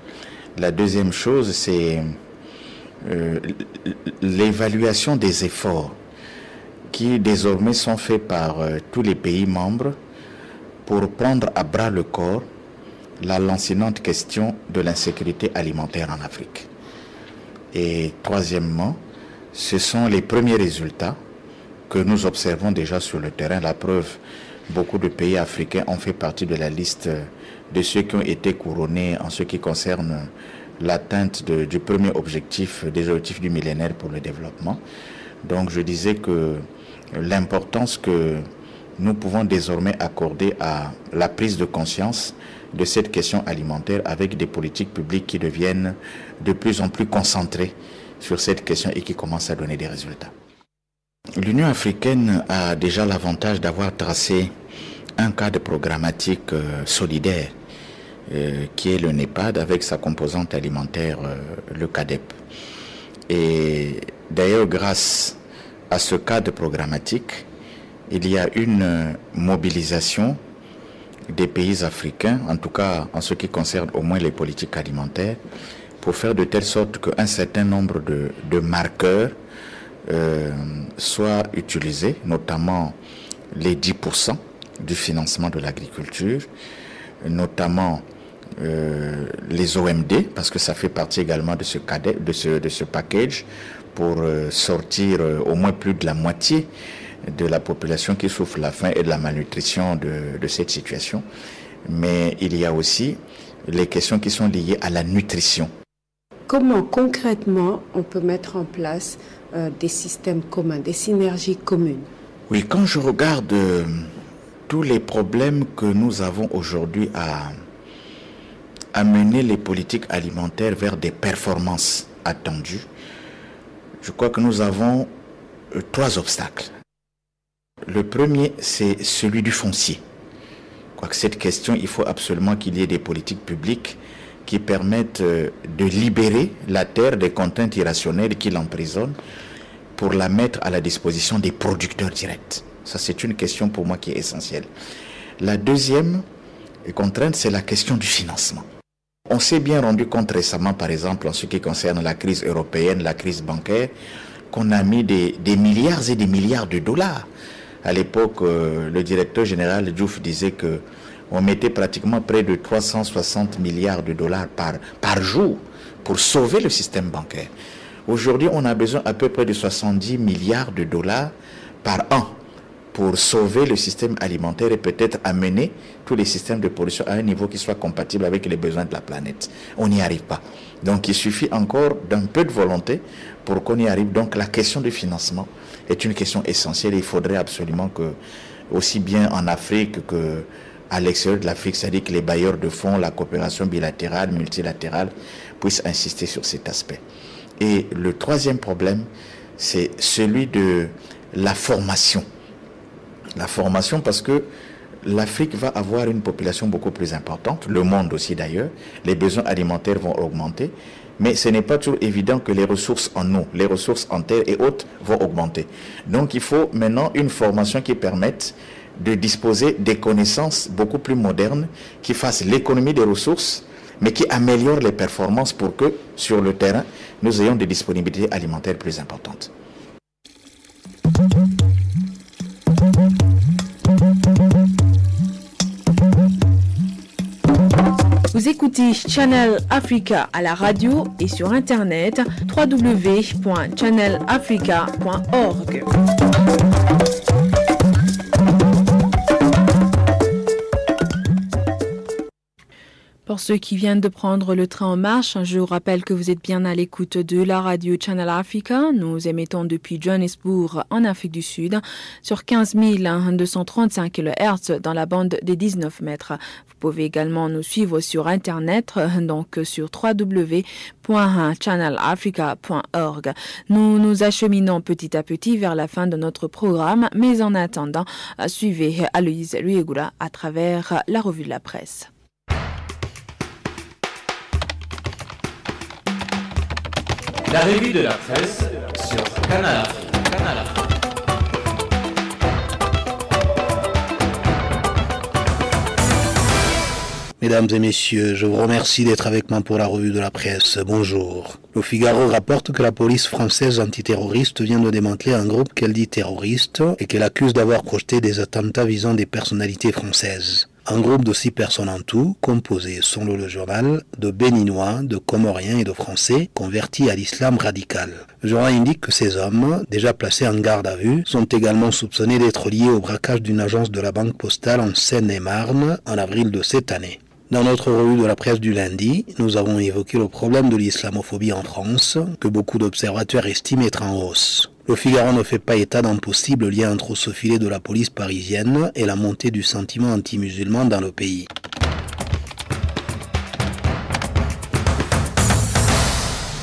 La deuxième chose, c'est euh, l'évaluation des efforts qui désormais sont faits par euh, tous les pays membres pour prendre à bras le corps la lancinante question de l'insécurité alimentaire en Afrique. Et troisièmement, ce sont les premiers résultats que nous observons déjà sur le terrain. La preuve, beaucoup de pays africains ont fait partie de la liste de ceux qui ont été couronnés en ce qui concerne l'atteinte du premier objectif, des objectifs du millénaire pour le développement. Donc je disais que l'importance que nous pouvons désormais accorder à la prise de conscience de cette question alimentaire avec des politiques publiques qui deviennent de plus en plus concentrées sur cette question et qui commencent à donner des résultats. L'Union africaine a déjà l'avantage d'avoir tracé un cadre programmatique euh, solidaire euh, qui est le NEPAD avec sa composante alimentaire, euh, le CADEP. Et d'ailleurs, grâce à ce cadre programmatique, il y a une mobilisation des pays africains, en tout cas en ce qui concerne au moins les politiques alimentaires, pour faire de telle sorte qu'un certain nombre de, marqueurs euh, soient utilisés, notamment les 10% du financement de l'agriculture, notamment euh, les OMD, parce que ça fait partie également de ce, package, pour euh, sortir euh, au moins plus de la moitié de la population qui souffre la faim et de la malnutrition de, de, cette situation. Mais il y a aussi les questions qui sont liées à la nutrition. Comment concrètement on peut mettre en place des systèmes communs, des synergies communes Oui, quand je regarde tous les problèmes que nous avons aujourd'hui à amener les politiques alimentaires vers des performances attendues, je crois que nous avons euh, trois obstacles. Le premier, c'est celui du foncier. Crois que cette question, il faut absolument qu'il y ait des politiques publiques qui permettent euh, de libérer la terre des contraintes irrationnelles qui l'emprisonnent pour la mettre à la disposition des producteurs directs. Ça, c'est une question pour moi qui est essentielle. La deuxième contrainte, c'est la question du financement. On s'est bien rendu compte récemment, par exemple, en ce qui concerne la crise européenne, la crise bancaire, qu'on a mis des, milliards et des milliards de dollars. À l'époque, euh, le directeur général Diouf disait que on mettait pratiquement près de 360 milliards de dollars par, par jour pour sauver le système bancaire. Aujourd'hui, on a besoin à peu près de 70 milliards de dollars par an pour sauver le système alimentaire et peut-être amener tous les systèmes de production à un niveau qui soit compatible avec les besoins de la planète. On n'y arrive pas. Donc il suffit encore d'un peu de volonté pour qu'on y arrive. Donc la question du financement est une question essentielle. Il faudrait absolument que, aussi bien en Afrique que à l'extérieur de l'Afrique, c'est-à-dire que les bailleurs de fonds, la coopération bilatérale, multilatérale, puissent insister sur cet aspect. Et le troisième problème, c'est celui de la formation la formation parce que l'Afrique va avoir une population beaucoup plus importante, le monde aussi d'ailleurs, les besoins alimentaires vont augmenter, mais ce n'est pas toujours évident que les ressources en eau, les ressources en terre et autres vont augmenter. Donc il faut maintenant une formation qui permette de disposer des connaissances beaucoup plus modernes, qui fassent l'économie des ressources, mais qui améliorent les performances pour que sur le terrain, nous ayons des disponibilités alimentaires plus importantes. Vous écoutez Channel Africa à la radio et sur internet www.channelafrica.org. Pour ceux qui viennent de prendre le train en marche, je vous rappelle que vous êtes bien à l'écoute de la radio Channel Africa. Nous émettons depuis Johannesburg en Afrique du Sud sur 15 235 kHz dans la bande des 19 mètres. Vous pouvez également nous suivre sur Internet, donc sur www.channelafrica.org. Nous nous acheminons petit à petit vers la fin de notre programme, mais en attendant, suivez Aloïse Ruegura à travers la revue de la presse. La revue de la presse sur Canal Mesdames et messieurs, je vous remercie d'être avec moi pour la revue de la presse. Bonjour. Le Figaro rapporte que la police française antiterroriste vient de démanteler un groupe qu'elle dit terroriste et qu'elle accuse d'avoir projeté des attentats visant des personnalités françaises. Un groupe de six personnes en tout, composé, selon le journal, de Béninois, de Comoriens et de Français convertis à l'islam radical. Le indique que ces hommes, déjà placés en garde à vue, sont également soupçonnés d'être liés au braquage d'une agence de la Banque postale en Seine-et-Marne en avril de cette année. Dans notre revue de la presse du lundi, nous avons évoqué le problème de l'islamophobie en France, que beaucoup d'observateurs estiment être en hausse. Le Figaro ne fait pas état d'un possible lien entre ce filet de la police parisienne et la montée du sentiment anti-musulman dans le pays.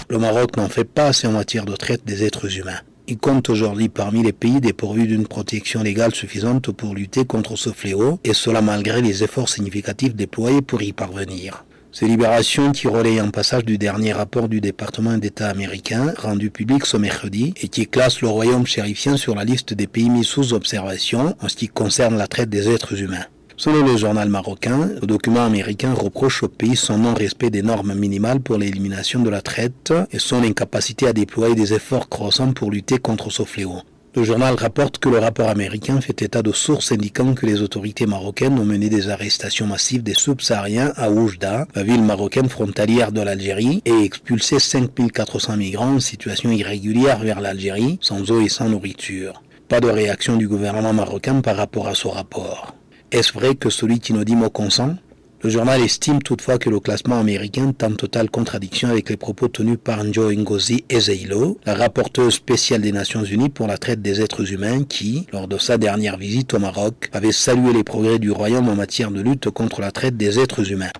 Le Maroc n'en fait pas assez en matière de traite des êtres humains. Il compte aujourd'hui parmi les pays dépourvus d'une protection légale suffisante pour lutter contre ce fléau, et cela malgré les efforts significatifs déployés pour y parvenir. Ces libérations qui relayent un passage du dernier rapport du département d'État américain, rendu public ce mercredi, et qui classe le royaume chérifien sur la liste des pays mis sous observation en ce qui concerne la traite des êtres humains. Selon le journal marocain, le document américain reproche au pays son non-respect des normes minimales pour l'élimination de la traite et son incapacité à déployer des efforts croissants pour lutter contre ce fléau. Le journal rapporte que le rapport américain fait état de sources indiquant que les autorités marocaines ont mené des arrestations massives des subsahariens à Oujda, la ville marocaine frontalière de l'Algérie, et expulsé 5400 migrants en situation irrégulière vers l'Algérie, sans eau et sans nourriture. Pas de réaction du gouvernement marocain par rapport à ce rapport. Est-ce vrai que celui qui ne dit mot consent le journal estime toutefois que le classement américain est en totale contradiction avec les propos tenus par Njo Ngozi Ezeilo, la rapporteuse spéciale des Nations Unies pour la traite des êtres humains qui, lors de sa dernière visite au Maroc, avait salué les progrès du royaume en matière de lutte contre la traite des êtres humains.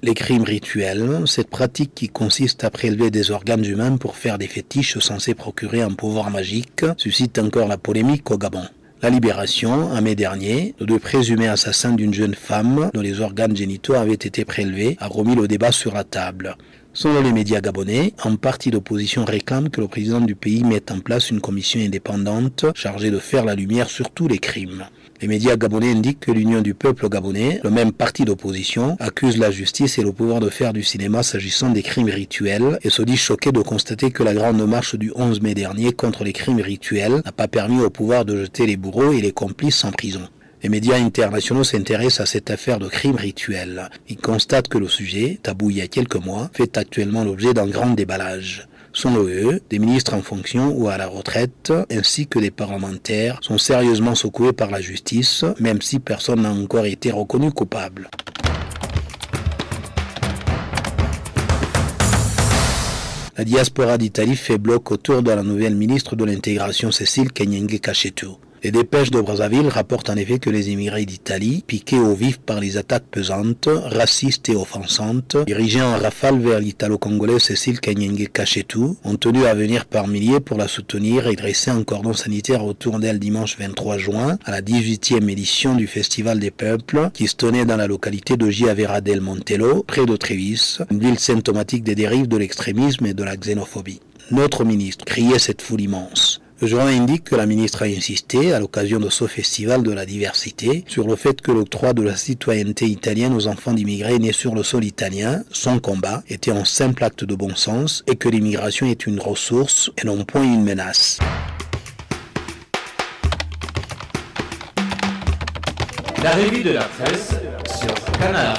Les crimes rituels, cette pratique qui consiste à prélever des organes humains pour faire des fétiches censés procurer un pouvoir magique, suscite encore la polémique au Gabon. La libération, en mai dernier, de deux présumés assassins d'une jeune femme dont les organes génitaux avaient été prélevés a remis le débat sur la table. Selon les médias gabonais, un parti d'opposition réclame que le président du pays mette en place une commission indépendante chargée de faire la lumière sur tous les crimes. Les médias gabonais indiquent que l'Union du peuple gabonais, le même parti d'opposition, accuse la justice et le pouvoir de faire du cinéma s'agissant des crimes rituels et se dit choqué de constater que la grande marche du 11 mai dernier contre les crimes rituels n'a pas permis au pouvoir de jeter les bourreaux et les complices en prison. Les médias internationaux s'intéressent à cette affaire de crimes rituels. Ils constatent que le sujet, tabou il y a quelques mois, fait actuellement l'objet d'un grand déballage. Selon eux, des ministres en fonction ou à la retraite, ainsi que des parlementaires, sont sérieusement secoués par la justice, même si personne n'a encore été reconnu coupable. La diaspora d'Italie fait bloc autour de la nouvelle ministre de l'intégration Cécile Kenyenge Kachetou. Les dépêches de Brazzaville rapportent en effet que les immigrés d'Italie, piqués au vif par les attaques pesantes, racistes et offensantes, dirigés en rafale vers l'italo-congolais Cécile Kanyenge Kachetou, ont tenu à venir par milliers pour la soutenir et dresser un cordon sanitaire autour d'elle dimanche 23 juin à la 18e édition du Festival des Peuples qui se tenait dans la localité de Giavera del Montello, près de Trévis, une ville symptomatique des dérives de l'extrémisme et de la xénophobie. Notre ministre criait cette foule immense. Le journal indique que la ministre a insisté, à l'occasion de ce festival de la diversité, sur le fait que l'octroi de la citoyenneté italienne aux enfants d'immigrés nés sur le sol italien, son combat, était un simple acte de bon sens et que l'immigration est une ressource et non point une menace. La revue de la presse sur Canal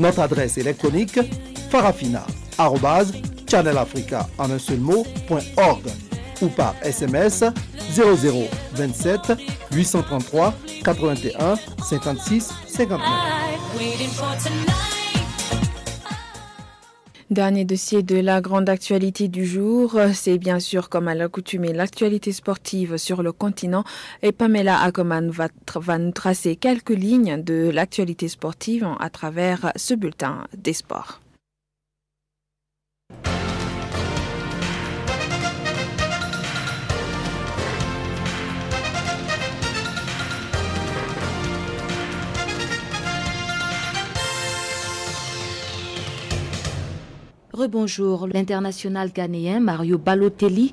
Notre adresse électronique farafina.channelafrica en un seul ou par SMS 0027 833 81 56 59. Dernier dossier de la grande actualité du jour, c'est bien sûr comme à l'accoutumée l'actualité sportive sur le continent et Pamela Ackerman va, va nous tracer quelques lignes de l'actualité sportive à travers ce bulletin des sports. Rebonjour, l'international ghanéen Mario Balotelli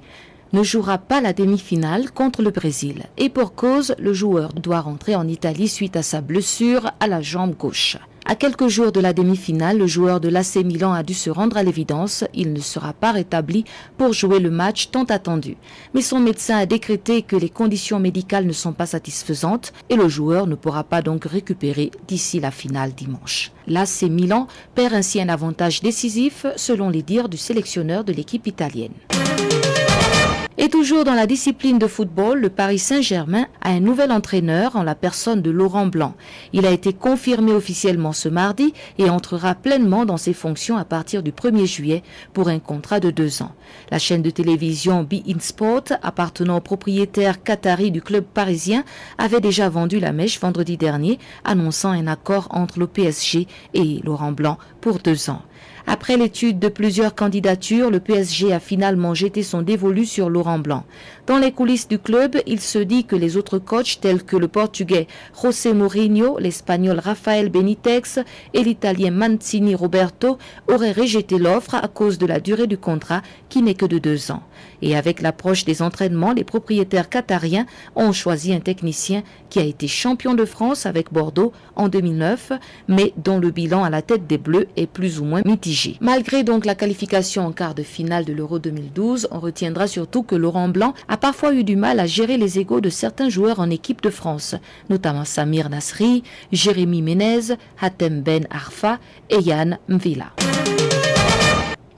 ne jouera pas la demi-finale contre le Brésil. Et pour cause, le joueur doit rentrer en Italie suite à sa blessure à la jambe gauche. À quelques jours de la demi-finale, le joueur de l'AC Milan a dû se rendre à l'évidence. Il ne sera pas rétabli pour jouer le match tant attendu. Mais son médecin a décrété que les conditions médicales ne sont pas satisfaisantes et le joueur ne pourra pas donc récupérer d'ici la finale dimanche. L'AC Milan perd ainsi un avantage décisif selon les dires du sélectionneur de l'équipe italienne. Et toujours dans la discipline de football, le Paris Saint-Germain a un nouvel entraîneur en la personne de Laurent Blanc. Il a été confirmé officiellement ce mardi et entrera pleinement dans ses fonctions à partir du 1er juillet pour un contrat de deux ans. La chaîne de télévision Be In Sport, appartenant au propriétaire qatari du club parisien, avait déjà vendu la mèche vendredi dernier, annonçant un accord entre le PSG et Laurent Blanc pour deux ans. Après l'étude de plusieurs candidatures, le PSG a finalement jeté son dévolu sur Laurent Blanc. Dans les coulisses du club, il se dit que les autres coachs tels que le portugais José Mourinho, l'espagnol Rafael Benitez et l'italien Mancini Roberto auraient rejeté l'offre à cause de la durée du contrat qui n'est que de deux ans. Et avec l'approche des entraînements, les propriétaires qatariens ont choisi un technicien qui a été champion de France avec Bordeaux en 2009, mais dont le bilan à la tête des Bleus est plus ou moins mitigé. Malgré donc la qualification en quart de finale de l'Euro 2012, on retiendra surtout que Laurent Blanc a parfois eu du mal à gérer les égaux de certains joueurs en équipe de France, notamment Samir Nasri, Jérémy Ménez, Hatem Ben Arfa et Yann Mvila.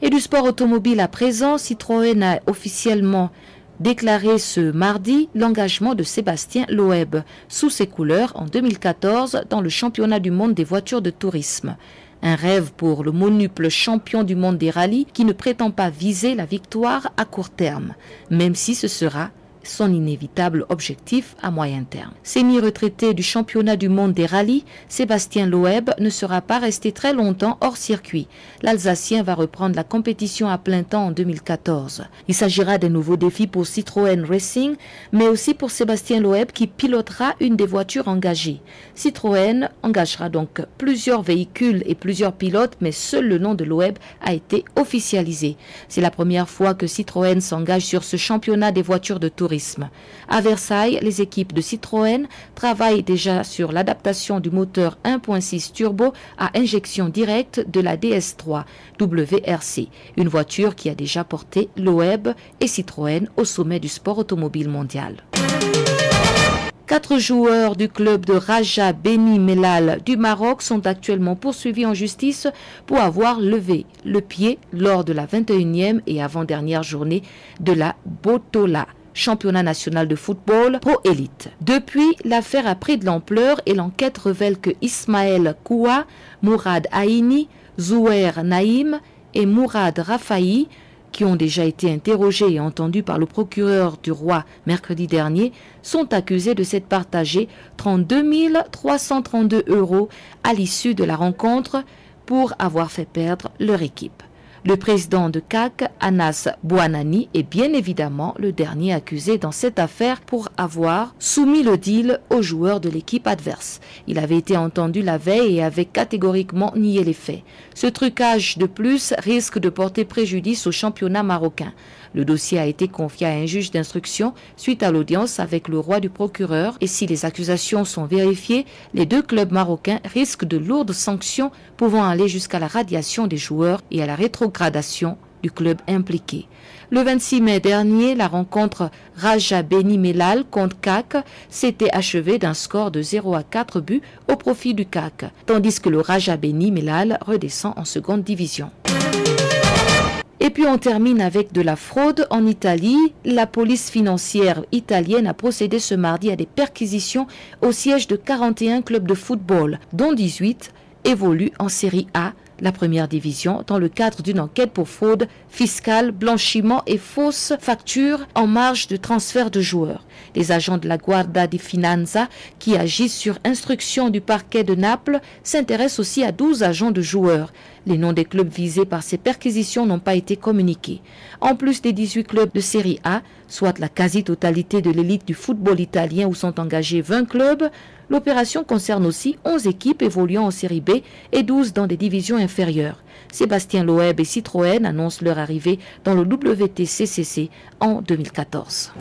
Et du sport automobile à présent, Citroën a officiellement déclaré ce mardi l'engagement de Sébastien Loeb sous ses couleurs en 2014 dans le championnat du monde des voitures de tourisme. Un rêve pour le monuple champion du monde des rallyes qui ne prétend pas viser la victoire à court terme, même si ce sera son inévitable objectif à moyen terme. Semi-retraité du championnat du monde des rallyes, Sébastien Loeb ne sera pas resté très longtemps hors circuit. L'Alsacien va reprendre la compétition à plein temps en 2014. Il s'agira d'un nouveau défi pour Citroën Racing, mais aussi pour Sébastien Loeb qui pilotera une des voitures engagées. Citroën engagera donc plusieurs véhicules et plusieurs pilotes, mais seul le nom de Loeb a été officialisé. C'est la première fois que Citroën s'engage sur ce championnat des voitures de tourisme. À Versailles, les équipes de Citroën travaillent déjà sur l'adaptation du moteur 1.6 turbo à injection directe de la DS3 WRC, une voiture qui a déjà porté Loeb et Citroën au sommet du sport automobile mondial. Quatre joueurs du club de Raja Beni Melal du Maroc sont actuellement poursuivis en justice pour avoir levé le pied lors de la 21e et avant-dernière journée de la Botola championnat national de football pro élite. Depuis, l'affaire a pris de l'ampleur et l'enquête révèle que Ismaël Koua, Mourad Aini, Zouer Naïm et Mourad Rafaï qui ont déjà été interrogés et entendus par le procureur du roi mercredi dernier, sont accusés de s'être partagés 32 332 euros à l'issue de la rencontre pour avoir fait perdre leur équipe. Le président de CAC, Anas Bouanani, est bien évidemment le dernier accusé dans cette affaire pour avoir soumis le deal aux joueurs de l'équipe adverse. Il avait été entendu la veille et avait catégoriquement nié les faits. Ce trucage de plus risque de porter préjudice au championnat marocain. Le dossier a été confié à un juge d'instruction suite à l'audience avec le roi du procureur et si les accusations sont vérifiées, les deux clubs marocains risquent de lourdes sanctions pouvant aller jusqu'à la radiation des joueurs et à la rétrogradation du club impliqué. Le 26 mai dernier, la rencontre Raja Beni Melal contre CAC s'était achevée d'un score de 0 à 4 buts au profit du CAC, tandis que le Raja Beni Melal redescend en seconde division. Et puis on termine avec de la fraude en Italie. La police financière italienne a procédé ce mardi à des perquisitions au siège de 41 clubs de football, dont 18 évoluent en série A la première division dans le cadre d'une enquête pour fraude fiscale, blanchiment et fausse facture en marge de transfert de joueurs. Les agents de la Guarda di Finanza, qui agissent sur instruction du parquet de Naples, s'intéressent aussi à 12 agents de joueurs. Les noms des clubs visés par ces perquisitions n'ont pas été communiqués. En plus des 18 clubs de série A, soit la quasi-totalité de l'élite du football italien où sont engagés 20 clubs, L'opération concerne aussi 11 équipes évoluant en série B et 12 dans des divisions inférieures. Sébastien Loeb et Citroën annoncent leur arrivée dans le WTCCC en 2014.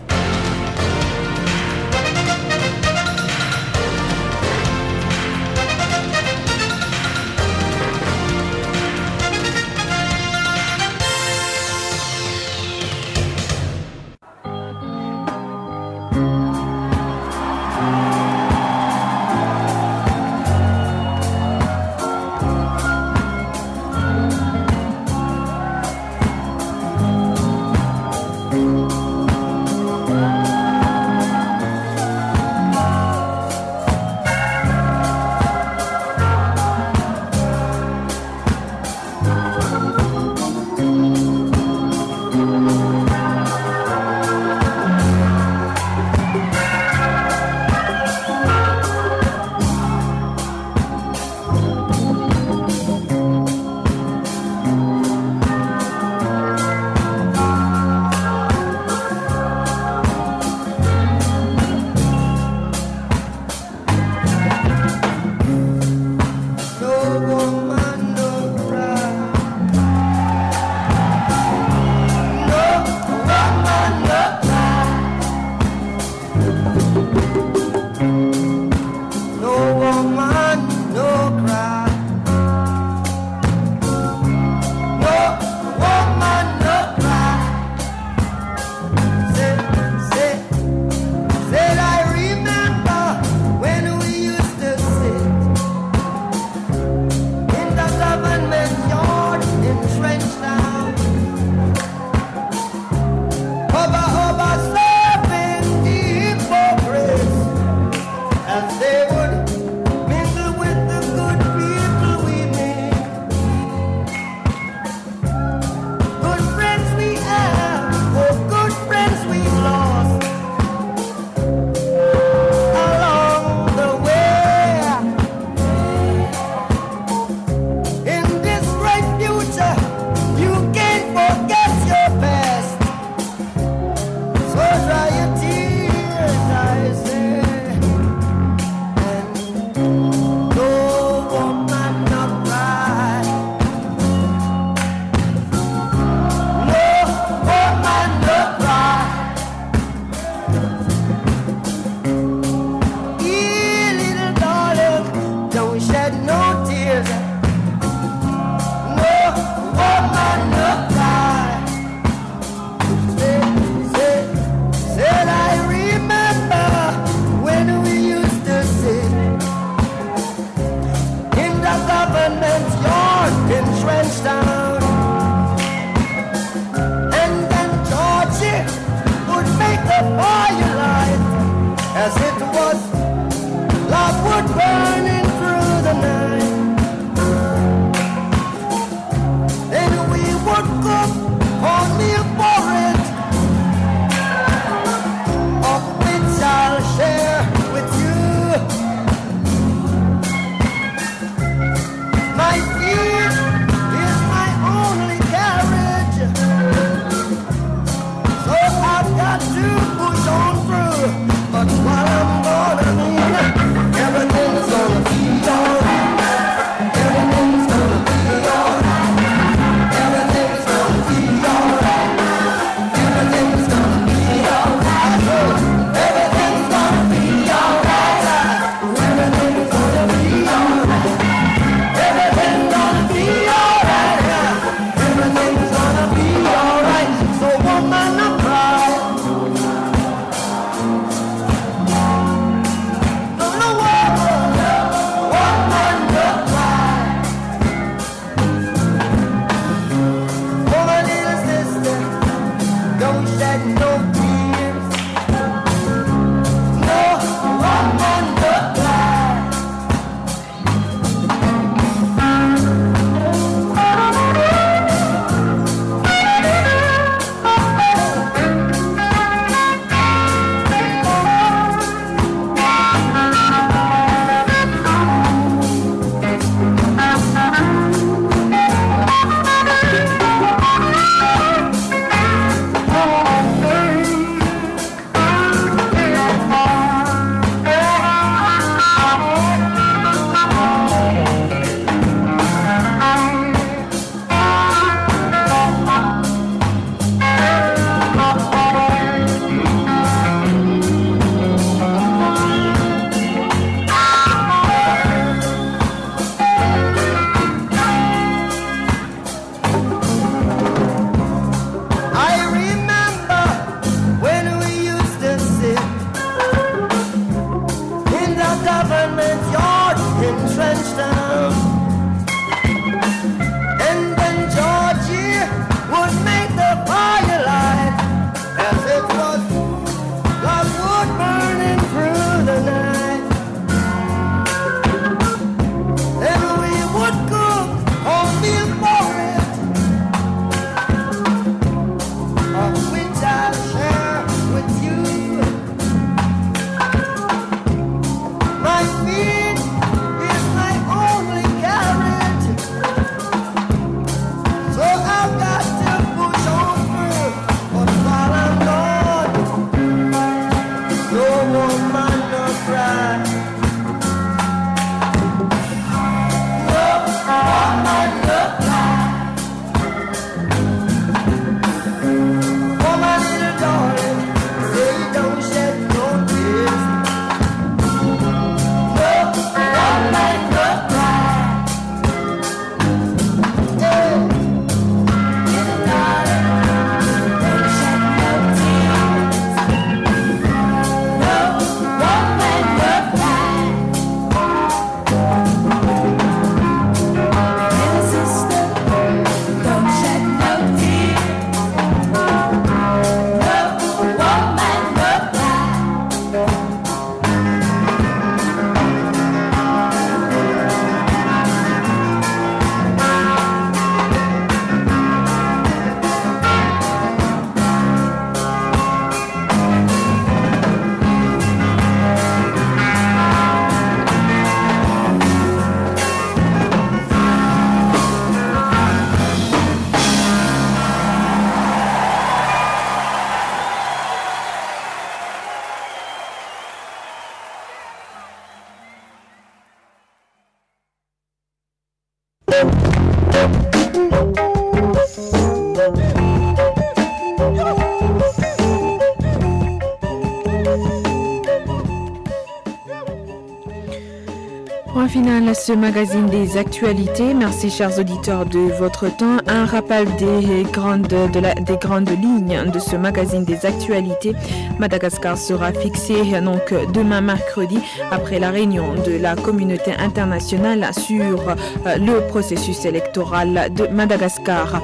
Ce magazine des actualités. Merci chers auditeurs de votre temps. Un rappel des grandes, des grandes lignes de ce magazine des actualités. Madagascar sera fixé donc demain mercredi après la réunion de la communauté internationale sur euh, le processus électoral de Madagascar.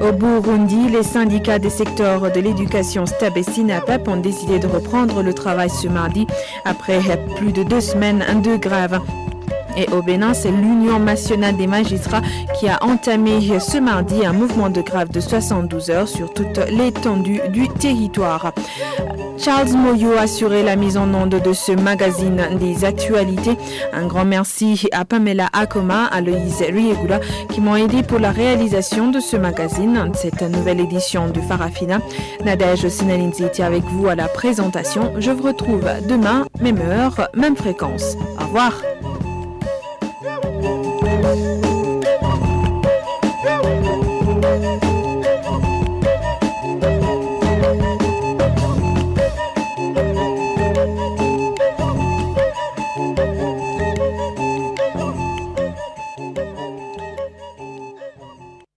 Au Burundi, les syndicats des secteurs de l'éducation STAB et SINAPEP ont décidé de reprendre le travail ce mardi après plus de deux semaines de grève. Et au Bénin, c'est l'Union nationale des magistrats qui a entamé ce mardi un mouvement de grève de 72 heures sur toute l'étendue du territoire. Charles Moyo a assuré la mise en onde de ce magazine des actualités. Un grand merci à Pamela Akoma, à Loïse Riegula qui m'ont aidé pour la réalisation de ce magazine, cette nouvelle édition de Farafina. Nadège Sinalinzi était avec vous à la présentation. Je vous retrouve demain, même heure, même fréquence. Au revoir.